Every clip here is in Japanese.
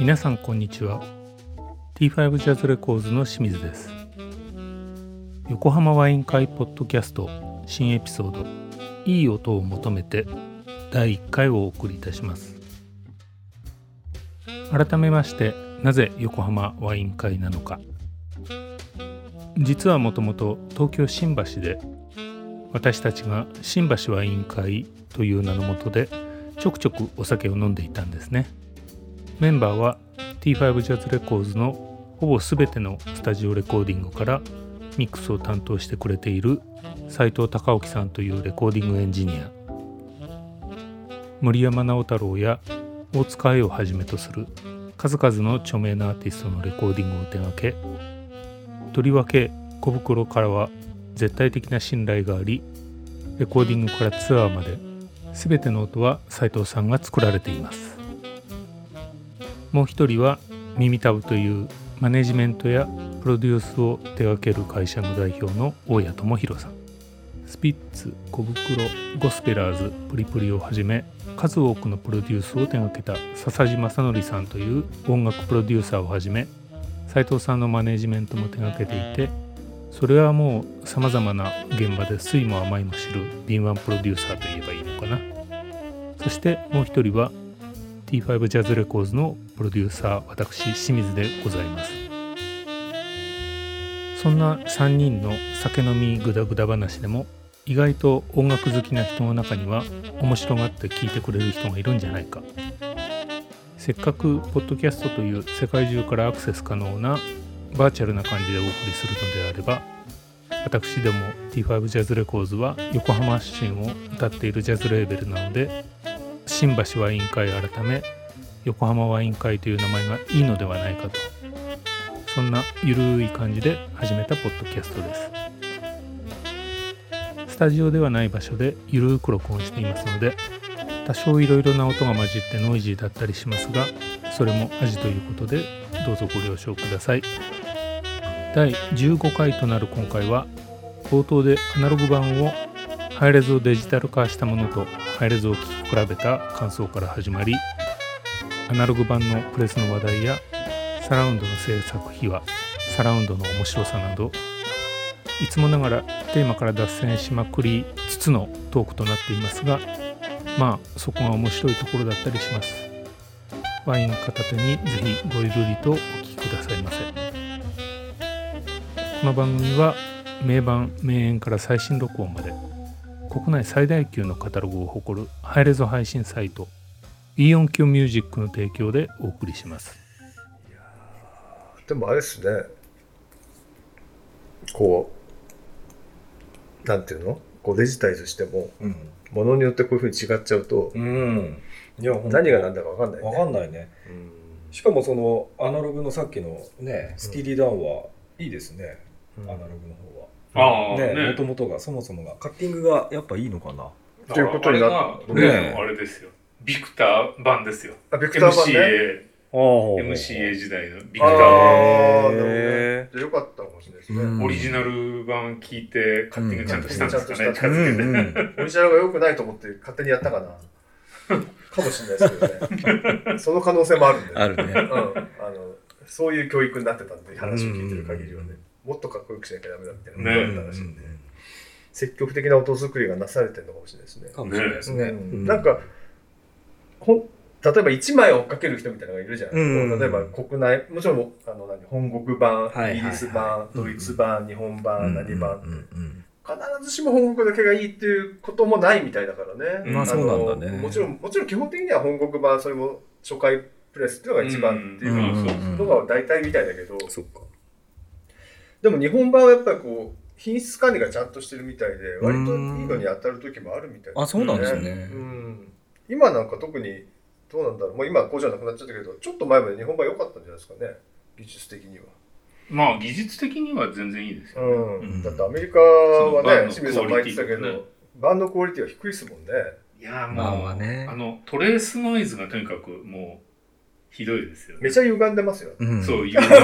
皆さんこんにちは。T5 ジャズレコーズの清水です。横浜ワイン会ポッドキャスト新エピソードいい音を求めて第1回をお送りいたします。改めましてなぜ横浜ワイン会なのか。実はもともと東京新橋で私たちが新橋ワイン会という名のもとでちょくちょくお酒を飲んでいたんですね。メンバーは T5 ジャズレコーズのほぼ全てのスタジオレコーディングからミックスを担当してくれている斉藤隆興さんというレコーディングエンジニア。森山直太朗や大塚愛をはじめとする数々の著名なアーティストのレコーディングを手掛けとりわけ小袋からは絶対的な信頼がありレコーディングからツアーまで全ての音は斉藤さんが作られています。もう一人は耳たぶというマネジメントやプロデュースを手掛ける会社の代表の大谷智弘さん。スピッツ小袋ゴスペラーズプリプリをはじめ数多くのプロデュースを手掛けた笹地正則さんという音楽プロデューサーをはじめ斉藤さんのマネジメントも手掛けていてそれはもうさまざまな現場で酸いも甘いも知る敏腕プロデューサーといえばいいのかな。そしてもう一人は T5 ジャズレコーズのプロデューサー私清水でございます。そんな3人の酒飲みグダグダ話でも意外と音楽好きな人の中には面白がって聞いてくれる人がいるんじゃないか。せっかくポッドキャストという世界中からアクセス可能なバーチャルな感じでお送りするのであれば私ども T5 ジャズレコーズは横浜出身を歌っているジャズレーベルなので新橋ワイン会改め横浜ワイン会という名前がいいのではないかと。そんなゆるい感じで始めたポッドキャストです。タジオではない場所でゆるく録音していますので多少いろいろな音が混じってノイジーだったりしますがそれも味ということでどうぞご了承ください。第15回となる今回は冒頭でアナログ版をハイレゾをデジタル化したものとハイレゾを聴き比べた感想から始まりアナログ版のプレスの話題やサラウンドの制作秘話サラウンドの面白さなどいつもながらテーマから脱線しまくりつつのトークとなっていますがまあそこが面白いところだったりします。ワイン片手にぜひごゆるりとお聴きくださいませ。この番組は名盤名演から最新録音まで国内最大級のカタログを誇るハイレゾ配信サイトイオンキョミュージックの提供でお送りします。でもあれですね。こうなんていうの？こうデジタイズしても、うん。ものによってこういうふうに違っちゃうと、うん。いや、何が何だか分かんないねわかんないね。うんしかもそのアナログのさっきのね、スティーリーダウンはいいですね。うんアナログの方は。あね、もともとが、そもそもが。カッティングがやっぱいいのかな？っていうことになっあねあれですよビクター版ですよあビクター版ね MCA あ MCA 時代のビクタあーね。よかったかもしれないですね、うん。オリジナル版聞いてカッティングちゃんとしたんですかね、うん近づけて、うんうん。オリジナルが良くないと思って勝手にやったかな。かもしれないですけどね。その可能性もあるんで、あるね。うん、あのそういう教育になってたんで話を聞いてる限りはね、もっとかっこよくしなきゃダメだみたいなことだったらしいんで、積極的な音作りがなされてるのかもしれないですね。かもしれないですね。うん。なんかほん例えば1枚追っかける人みたいなのがいるじゃないですか、うん。例えば国内もちろんあの何本国版、イギリス版、ドイツ版、日本版、何版、うんうん必ずしも本国だけがいいっていうこともないみたいだからね。まあそうなんだね。のもちろん、もちろん基本的には本国版、それも初回プレスっていうのが一番っていうのが大体みたいだけど。でも日本版はやっぱりこう、品質管理がちゃんとしてるみたいで、割といいのに当たる時もあるみたいあそうなんですね。うん。今なんか特に、どうなんだろう。もう今はこうじゃなくなっちゃったけど、ちょっと前まで日本版良かったんじゃないですかね。技術的には。まあ技術的には全然いいですよ、うん。うんだってアメリカはね、そ清水さん前言ってたけど、版のクオリティは低いですもんね。いやーもう、まあまあねあのトレースノイズがとにかくもうひどいですよね。めちゃ歪んでますよ。うんそう、歪ん歪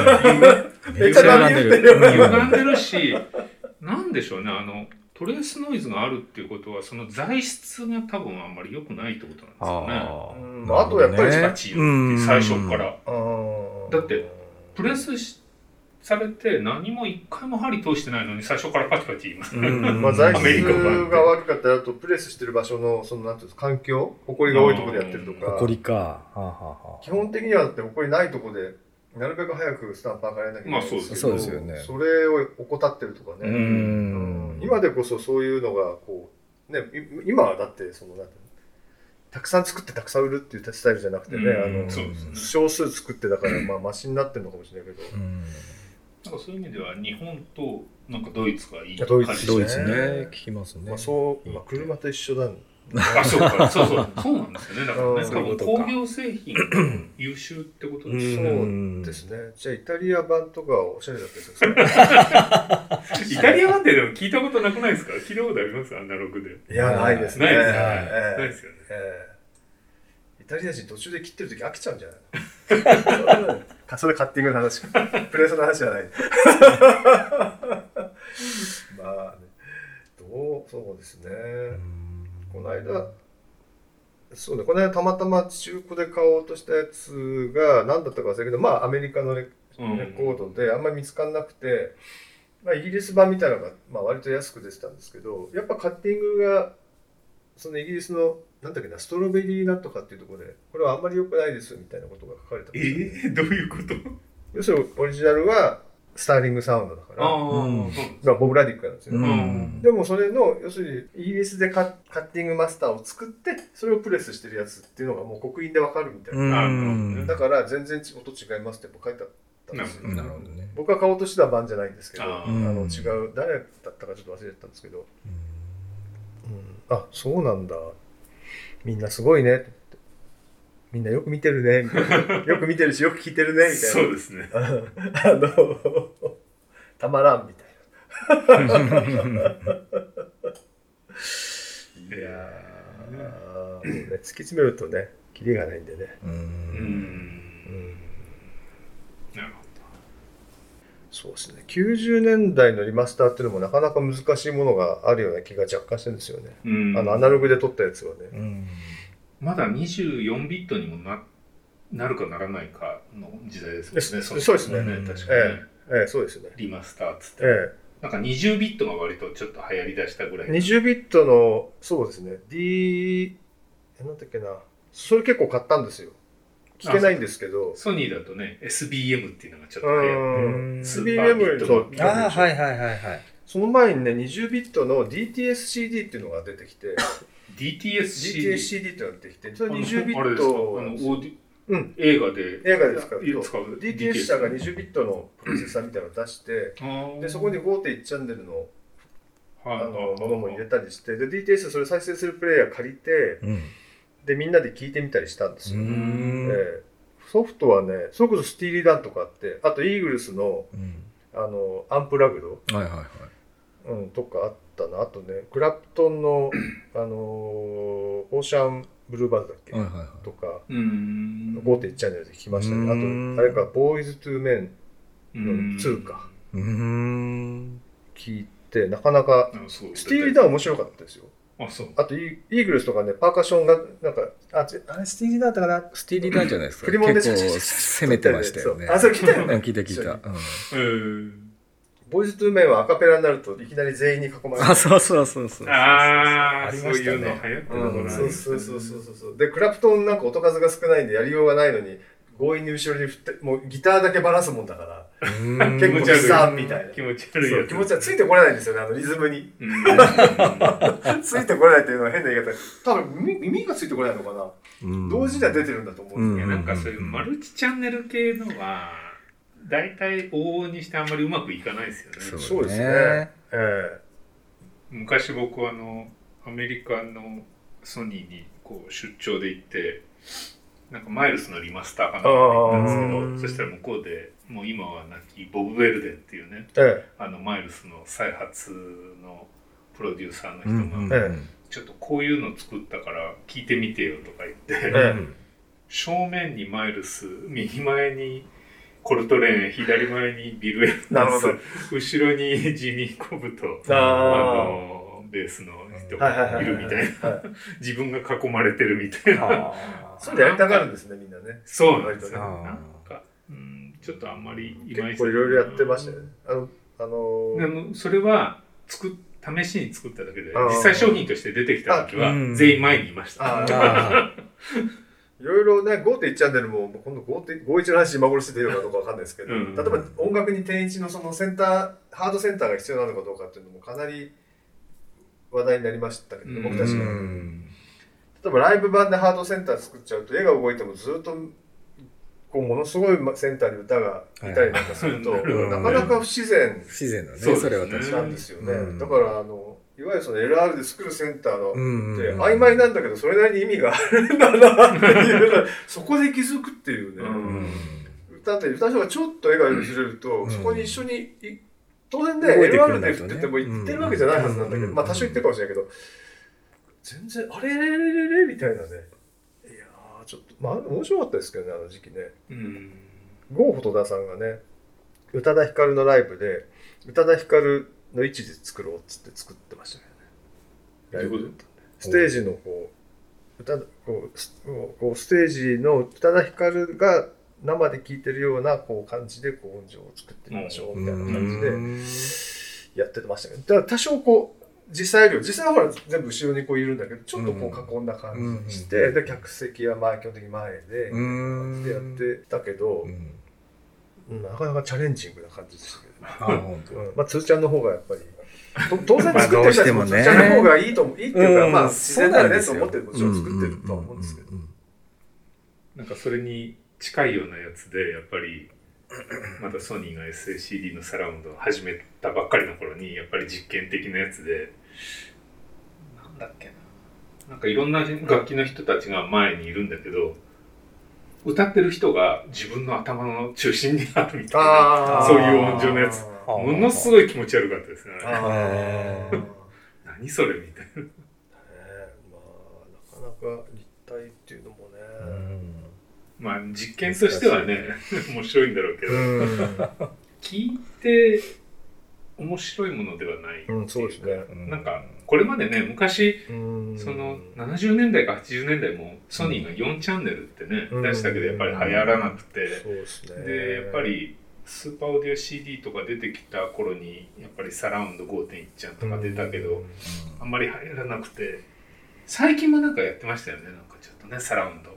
めっちゃ波打ってる歪んでるし、なんでしょうね、あの、トレースノイズがあるっていうことは、その材質が多分あんまり良くないってことなんですよね。あうん。あとやっぱりバチよって最初から。だって、プレスしされて何も一回も針通してないのに最初からパチパチ言いますね。うん。まあ、材アメリ質が悪かったら、あとプレスしてる場所の、その、なん。ていうん。ですか、環境、埃が多いところでやってるとか、誇りか。はあ、はあはあ、基本的にはだって埃ないところで、なるべく早くスタンパーからやらなきゃいけないんですけど、まあそうですよね。それを怠ってるとかね、ううん。ん。今でこそそういうのが、こう、ね、い今はだって、その、なんてたくさん作ってたくさん売るっていうスタイルじゃなくてね、うん。あのそうですね。少数作ってだから、まあ、マシになってるのかもしれないけど、うん。なんかそういう意味では日本となんかドイツがいいドイツ感じドイツですね。ね、聞きますね。まあ、そう、まあ、車と一緒だあ、そうか、そうそう、そうなんですよね。だからね、うん多分工業製品優秀ってことですね。んそうですね。じゃあ、イタリア版とかおしゃれだったりするんですか？イタリア版ってでも聞いたことなくないですか？聞いたことあります？アナログで。いや、ないですね。ないですよね。ええないですよね。ええイタリア人途中で切ってる時飽きちゃうんじゃないの？か それカッティングの話か。プレスの話じゃない。まあね、どう、そうですね。この間、そうね、この間たまたま中古で買おうとしたやつが何だったか忘れたけど、まあアメリカのレコードであんまり見つからなくて、まあ、イギリス版みたいなのが、まあ、割と安く出てたんですけどやっぱカッティングがそのイギリスのなんだっけなストロベリーナットかっていうところでこれはあんまり良くないですみたいなことが書かれてまえした、ー、どういうこと？要するにオリジナルはスターリングサウンドだから。ボブ・ラディックなんですよ、うん。でもそれの要するにイギリスでカカッティングマスターを作ってそれをプレスしてるやつっていうのがもう刻印でわかるみたいな、うん。だから全然音違いますってやっぱ書いてあったんですよ、うんなるほど。ね。僕が買おうとしてた版じゃないんですけどあの違う誰だったかちょっと忘れてたんですけど、うん。あそうなんだ。みんなすごいね。ってみんなよく見てるね。みたいなよく見てるしよく聞いてるねみたいな。そうですね。あのたまらんみたいな。いやー。ね突き詰めるとねキリがないんでね、う。うん。なるほそうですね。90年代のリマスターっていうのもなかなか難しいものがあるような気が若干してるんですよね、ど。うん。あのアナログで撮ったやつはね、うん。まだ24ビットにもななるかならないかの時代ですよね。ですそうですね確かにね。ええええそうですねリマスターっつって。えなんか20ビットが割とちょっと流行りだしたぐらい。え20ビットのそうですね D えなんだっけなそれ結構買ったんですよ聞けないんですけどソニーだとね、SBM っていうのがちょっとう流行る。んうん SBM とああ、はいはいはいはい。その前にね20ビットの DTSCD っていうのが出てきて DTSCD。DTSCD っていうのが出てきてそれあの20ビットのオーディうん。映画で。映画で使う。DTS 社が20ビットのプロセッサーみたいなのを出してでそこに5.1チャンネルのあのものも入れたりしてで DTS それ再生するプレイヤー借りてうん。でみんなで聞いてみたりしたんですよ、え。ソフトはねそれこそスティーリーダンとかあってあとイーグルスのうん。あのアンプラグド、はいはいはい。うん、とかあったなあとねクラプトンの、あのーオーシャンブルーバードだっけ、はいはいはい。とかうん。5.1チャンネルで聞きましたねうんあとあれかボーイズ・トゥ・メンのうん2かうーん。聞いてなかなかあそうスティーリーダン面白かったですよあ、そう。あとイイーグルスとかねパーカッションがなんかあちあれスティーリーダンだったかな？スティーリーダンじゃないですか。振り物で結構攻めてましたよね。そうあそれ聞いたよねうん聞いた聞いた。うんうん。ボーイズ・トゥ・メンはアカペラになるといきなり全員に囲まれて。あ、そうそうそうそう。ああ、ありそうましたねいうの流行ってたうん、なそうそうそうそうそう。そうでクラプトンなんか音数が少ないんでやりようがないのに強引に後ろに振ってもうギターだけバラすもんだから。うん。結構気持ち悪い悲惨みたいな。気持ち悪い気持ちはついてこれないんですよね。あのリズムに。うん。ついてこれないっていうのは変な言い方。多分耳耳がついてこれないのかな。うん。同時には出てるんだと思うんですよ、なんかそういうマルチチャンネル系のは、大体往々にしてあんまりうまくいかないですよね。そうですね。え昔僕はあのアメリカのソニーにこう出張で行ってなんかマイルスのリマスターかなんかったんですけどそしたら向こうでもう今は亡きボブ・ウェルデンっていうねええ。あのマイルスの再発のプロデューサーの人うんうんがえちょっとこういうの作ったから聞いてみてよとか言って、え正面にマイルス右前にコルトレーン左前にビル・エヴァンス。後ろにジミー・コブとああのベースの人あ。はいるみたいな。はい。自分が囲まれてるみたいな。あそうやりたがるんですね、みんなね。そうなんですよ。なんか、うん、ちょっとあんまりいまいち。結構いろいろやってましたよね。あの、あのでもそれは作っ試しに作っただけで実際商品として出てきた時は全員前にいました、いろいろね、5.1チャンネルも、今度5.51の話今頃してていいのかどうかわかんないですけど、うん。例えば音楽に点一のそのセンター、ハードセンターが必要なのかどうかっていうのもかなり話題になりましたけど、うん。僕たちが。うん例えばライブ版でハードセンター作っちゃうと絵が動いてもずっとこうものすごいセンターに歌がい。たりなんかすると、はいはい。なかなか不自然不自然だねそれは確かに。なんですよね、うん。だからあのいわゆるその LR で作るセンターの、うんって曖昧なんだけどそれなりに意味があるんだなっていうの そこで気づくっていうね、うん。歌って歌う人がちょっと絵がずれると、うん。そこに一緒にい当然ね LR で振ってても言ってるわけじゃないはずなんだけど、うん。まあ多少言ってるかもしれないけど全然あれれれれれみたいなね。いやーちょっとまあ面白かったですけどねあの時期ね。うん。郷蛍田さんがね宇多田ヒカルのライブで宇多田ヒカルの位置で作ろうっつって作ってましたよね。ライブで。ステージのこう歌こうスこうステージの宇多田ヒカルが生で聴いてるようなこう感じでこう音情を作ってみましょうみたいな感じでやってましたけど。だから多少こう実際よ。り実際はほら全部後ろにこういるんだけどちょっとこう囲ん。だ感じにして、うんで客席は前基本的に前で、うん。でやってたけどなかなかチャレンジングな感じでしたけど。ね。あ本当。うん。まあ、つーちゃんの方がやっぱり、と 当然まあ作ってる人たちもどうしてもね。つーちゃんの方がいいと思う、いいっていうか、うん。まあ、自然だよねとそうなんですよ思ってもちろん作ってるとは思うんですけど。なんかそれに近いようなやつでやっぱりまだソニーが SACD のサラウンドを始めたばっかりの頃にやっぱり実験的なやつでなんだっけな。なんかいろんな楽器の人たちが前にいるんだけど歌ってる人が自分の頭の中心にあるみたいなそういう音情のやつ。ものすごい気持ち悪かったですね。何それみたいな。まあ、なかなか立体っていうのもね。まあ実験としてはね面白いんだろうけど。うん、聞いて面白いものではないうんそうですね。うん。なんかこれまでね昔うん。その70年代か80年代もソニーが4チャンネルってね、うん。出したけどやっぱり流行らなくて、そうですね。でやっぱりスーパーオーディオ CD とか出てきた頃にやっぱりサラウンド5.1ちゃんとか出たけど、あんまり流行らなくて。最近もなんかやってましたよねなんかちょっとねサラウンド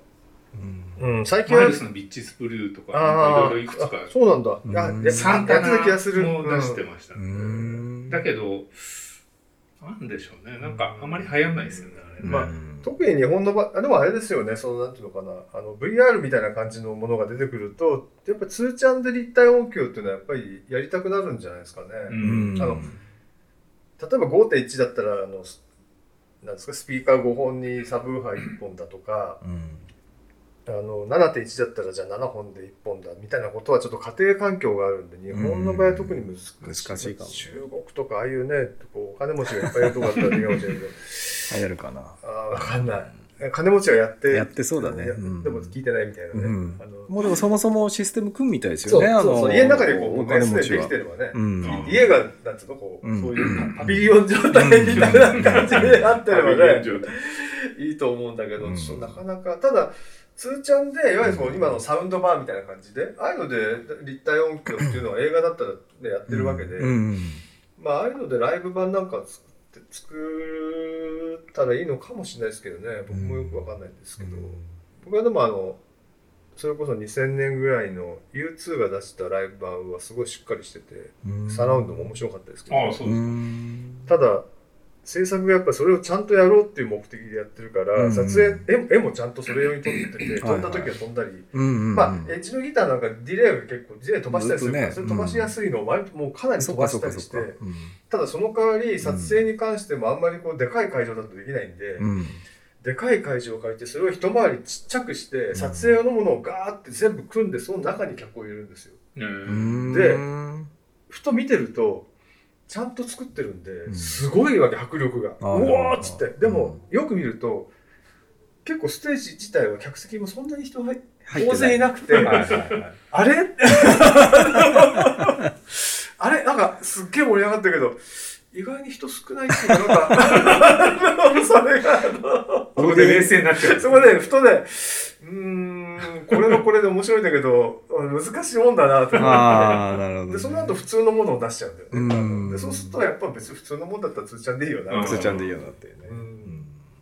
うん、最近はマイルスのビッチスブルーとかいろいろいくつか。あそうなんだ。うんあやサンタやってた気ナがする。も出してうんました、うん。だけどなんでしょうね。なんかあん。まり流行んないですよねあれね、まあ特に日本の場あでもあれですよね。そのなんていうのかな。あの VR みたいな感じのものが出てくるとやっぱ2チャンで立体音響っていうのはやっぱりやりたくなるんじゃないですかね、うん。あの例えば5.1だったらあのなんですかスピーカー5本にサブウーハー1本だとかあの7.1だったらじゃあ7本で1本だみたいなことはちょっと家庭環境があるんで日本の場合は特に難しい,、難しいかも。中国とかああいうねこうお金持ちがいっぱいいるとこだったらいいかもしれないけど流行るかな。ああ分かんない金持ちがやってやってそうだね。やうん。でも聞いてないみたいなね、うん。もうでもそもそもシステム組むみたいですよね。そうそう家の中でこうお金持ちはきてればね、うん。あ家がなんつうのこう、うん。そういうパビリオン状態みたいな感じであってればね、いいと思うんだけど、うん。ちょっとなかなかただ通ちゃんでいわゆるその今のサウンドバーみたいな感じでああいうので立体音響っていうのは映画だったら、ね、やってるわけで、うん。まあああいうのでライブ版なんか作って作ったらいいのかもしれないですけどね。僕もよくわかんないんですけど、僕はでもあのそれこそ2000年ぐらいの U2 が出したライブ版はすごいしっかりしてて、うん。サラウンドも面白かったですけど、ああそううですか、ん。ただ制作がやっぱりそれをちゃんとやろうっていう目的でやってるから、うん撮影絵絵もちゃんとそれ用に撮っててはい飛んだ時は飛んだり、うんまあエッジのギターなんかディレイが結構ディレイ飛ばしたりするから、ねそれ飛ばしやすいのを割ともうかなり飛ばしたりしてうん。ただその代わり撮影に関してもあんまりこうでかい会場だとできないんで、うん。でかい会場を借りてそれを一回りちっちゃくして撮影用のものをガーって全部組んでその中に客を入れるんですよ。でふと見てるとちゃんと作ってるんで、ん。すごいわけ迫力が。うあーおーっつって。でも、よく見ると結構ステージ自体は客席もそんなに人入大勢いなくて、あれ？あれ？なんかすっげえ盛り上がったけど意外に人少ないっていうかなんか それがあのここで冷静になっちゃう。そこでふとねうーんこれはこれで面白いんだけど難しいもんだなってああ、なるほど、ね。でその後普通のものを出しちゃうんだよね。うんでそうするとやっぱ別に普通のもんだったらつーちゃんでいいよな。うんつーちゃんでいいよなっていうね。うん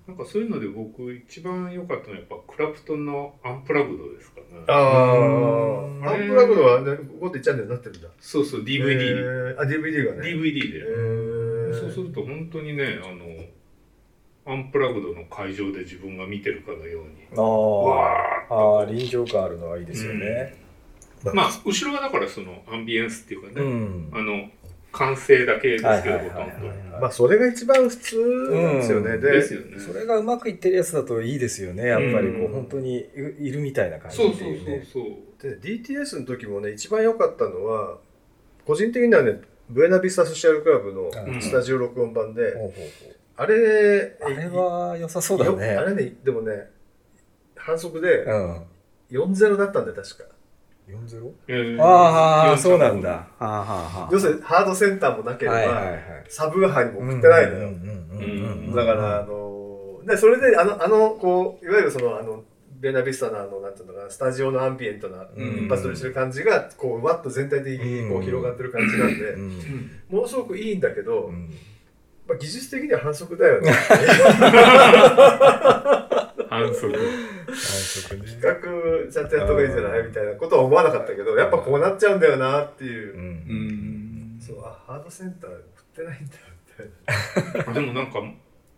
なんかそういうので僕一番良かったのはやっぱクラプトンのアンプラグドですかね。あうんあ、アンプラグドはね、5.1チャンネルになってるんだ。そうそう、DVD。えーあ、DVD がね。DVD で。えーそうすると本当にね、あの、アンプラグドの会場で自分が見てるかのように。ああ、ああ、臨場感あるのはいいですよね。まあ、後ろはだからそのアンビエンスっていうかね、うん。あの、完成だけですけど、はいほとんど。まあ、それが一番普通なんですよね。うんでですよね。それがうまくいってるやつだといいですよね。やっぱりこうんう、本当にいいるみたいな感じそうそう。そうそう。で DTS の時もね、一番良かったのは、個人的にはね、ブエナビスタソシャルクラブのうんスタジオ録音版で、あれ、あれは良さそうだよね。あれね、でもね、反則でうん。4-0だったんだよ、確か。4-0? えーああ、そうなんだ。。はあはあはあ。要するにハードセンターもなければ。サブハイも送ってないのよ。だから、あの、で、それで、あの、あの、こう、いわゆるその、あの、ベナビスタのあの、なんていうのかな、スタジオのアンビエントな、うん一発撮りしてる感じが、こう、わっと全体的にこううん広がってる感じなんで、ものすごくいいんだけど、うんまあ、技術的には反則だよね。反則。反則ね企画ちゃんとやった方がいいんじゃないみたいなことは思わなかったけど、やっぱこうなっちゃうんだよなっていうう。んうん。そう、あ、ハードセンター送ってないんだみたいな。でもなんか、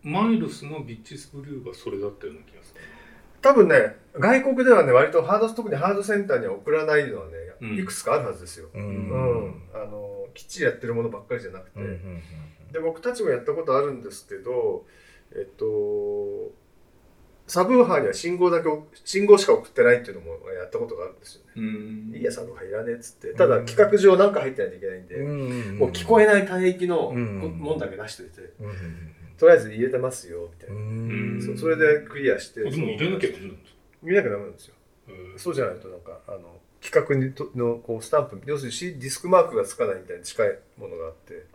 マイルスのビッチスブルーがそれだったような気がする。多分ね、外国ではね、割とハード、特にハードセンターには送らないのはね、うんいくつかあるはずですよ。ううん。んあの、きっちりやってるものばっかりじゃなくて。うんうんで、僕たちもやったことあるんですけど、えっと、サブウーハーには信号だけ、信号しか送ってないっていうのもやったことがあるんですよね。うんいいや、サブウーハーいらねえっつって。ただ、企画上なんか入ってないといけないんで、うんもう聞こえない帯域のうんもんだけ出しておいて、うんとりあえず入れてますよ、みたいな。うん。そうそれでクリアして、でも入れなきゃダメなんです入れなきゃダメなんですよ。かそうじゃないとなんか、あの、企画にとのこうスタンプ、要するにディスクマークがつかないみたいに近いものがあって、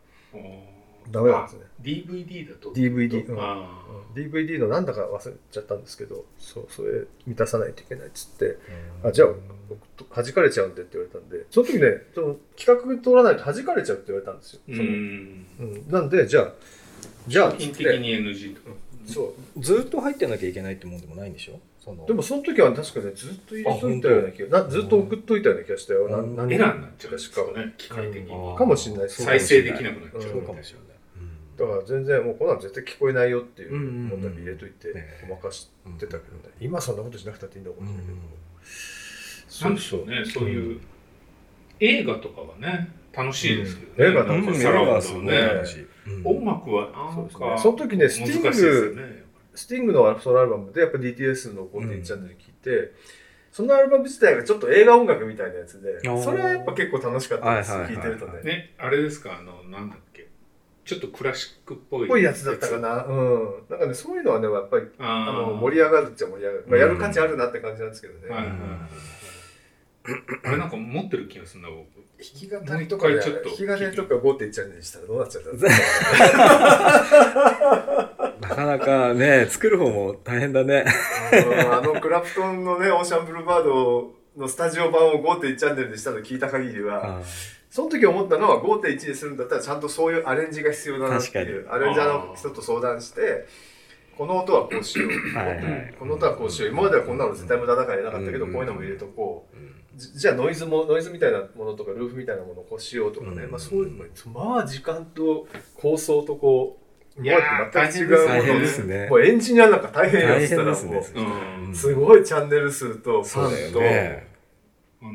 ダメなんですね。DVD だと。DVD うん。あ DVD のなんだか忘れちゃったんですけど、そう、それ満たさないといけないっつって、あ、じゃあ、僕と弾かれちゃうんでって言われたんで、その時ね、その企画通らないと弾かれちゃうって言われたんですよ。そのん。うん、なんで、じゃあ、じゃあ、品的に NG とか。そう。ずっと入ってなきゃいけないってもんでもないんでしょ？その。でもその時は確かね、ずっと入れといたような気が、なずっと送っといたような気がしたよ。なうん何エラーになっちゃう。んです確か。かね機械的に。うん。かもしれない。再生できなくなっちゃう。そうかもしれない。だから全然もうこんなん絶対聞こえないよっていううんうんうんもん。だけ入れといてねごまかしてたけどね。今そんなことしなくたっていいんだもんね。なんでしょうね。そういう映画とかはね楽しいですけどねうん映画なんかサラね音楽はなんかね。その時ね、スティング、ねスティングのソロアルバムでやっぱ DTS の5.1チャンネル聞いて、そのアルバム自体がちょっと映画音楽みたいなやつで、それはやっぱ結構楽しかったです。聞いてるとね。ねあれですかあのなんだっけちょっとクラシックっぽいぽいやつだったかな。うん。なんかね、そういうのはね、やっぱりああのー盛り上がるっちゃ盛り上がる。まあ、やる価値あるなって感じなんですけどね。はいはいはいあれなんか持ってる気がするな僕。弾き語りとかで、弾き語りとか5.1チャンネルにしたらどうなっちゃうんだろうなかなかね作る方も大変だね。うんあのクラプトンのね、オーシャンブルーバードのスタジオ版を5.1チャンネルにしたの聞いた限りは、その時思ったのは5.1にするんだったらちゃんとそういうアレンジが必要だなっていう、アレンジャーの人と相談して、この音はこうしよう。はいはい。この音はこうしよう。今まではこんなの絶対無駄だからやらなかったけど、うん。こういうのも入れとこう。じじゃあノイズも、ノイズみたいなものとか、ルーフみたいなものをこうしようとかね。うん。まあそういう、まあ時間と構想とこう、いやー今まで全く違うも大変のですね。もうエンジニアなんか大変よ大っつったらも変ですね。うん。う、すごいチャンネル数と、フそうだよァンと、ね。あの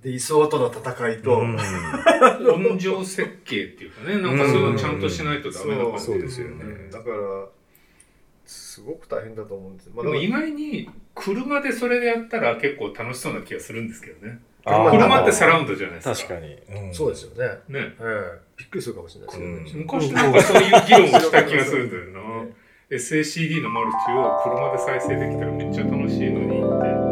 で、位相との戦いと、うん。音情設計っていうかね。なんかそういうのちゃんとしないとダメな感じそう。ですよね。うんだから、すごく大変だと思うんですよ、まあ、でも意外に車でそれでやったら結構楽しそうな気がするんですけどね。車ってサラウンドじゃないですか。確かに、うん。そうですよね、ね。ええ。びっくりするかもしれないですよね、昔なん。かそういう議論をした気がするんだよな。SACD のマルチを車で再生できたらめっちゃ楽しいのにって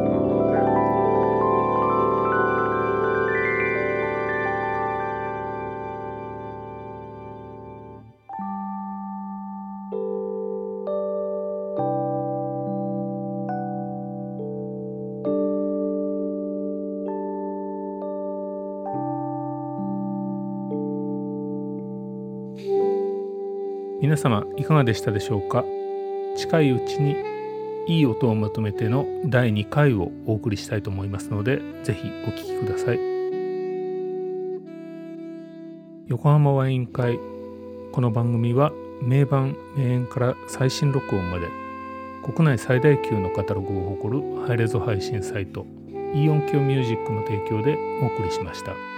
様いかがでしたでしょうか？近いうちにいい音をまとめての第2回をお送りしたいと思いますのでぜひお聴きください横浜ワイン会この番組は名盤名演から最新録音まで国内最大級のカタログを誇るハイレゾ配信サイトイオンキョミュージックの提供でお送りしました。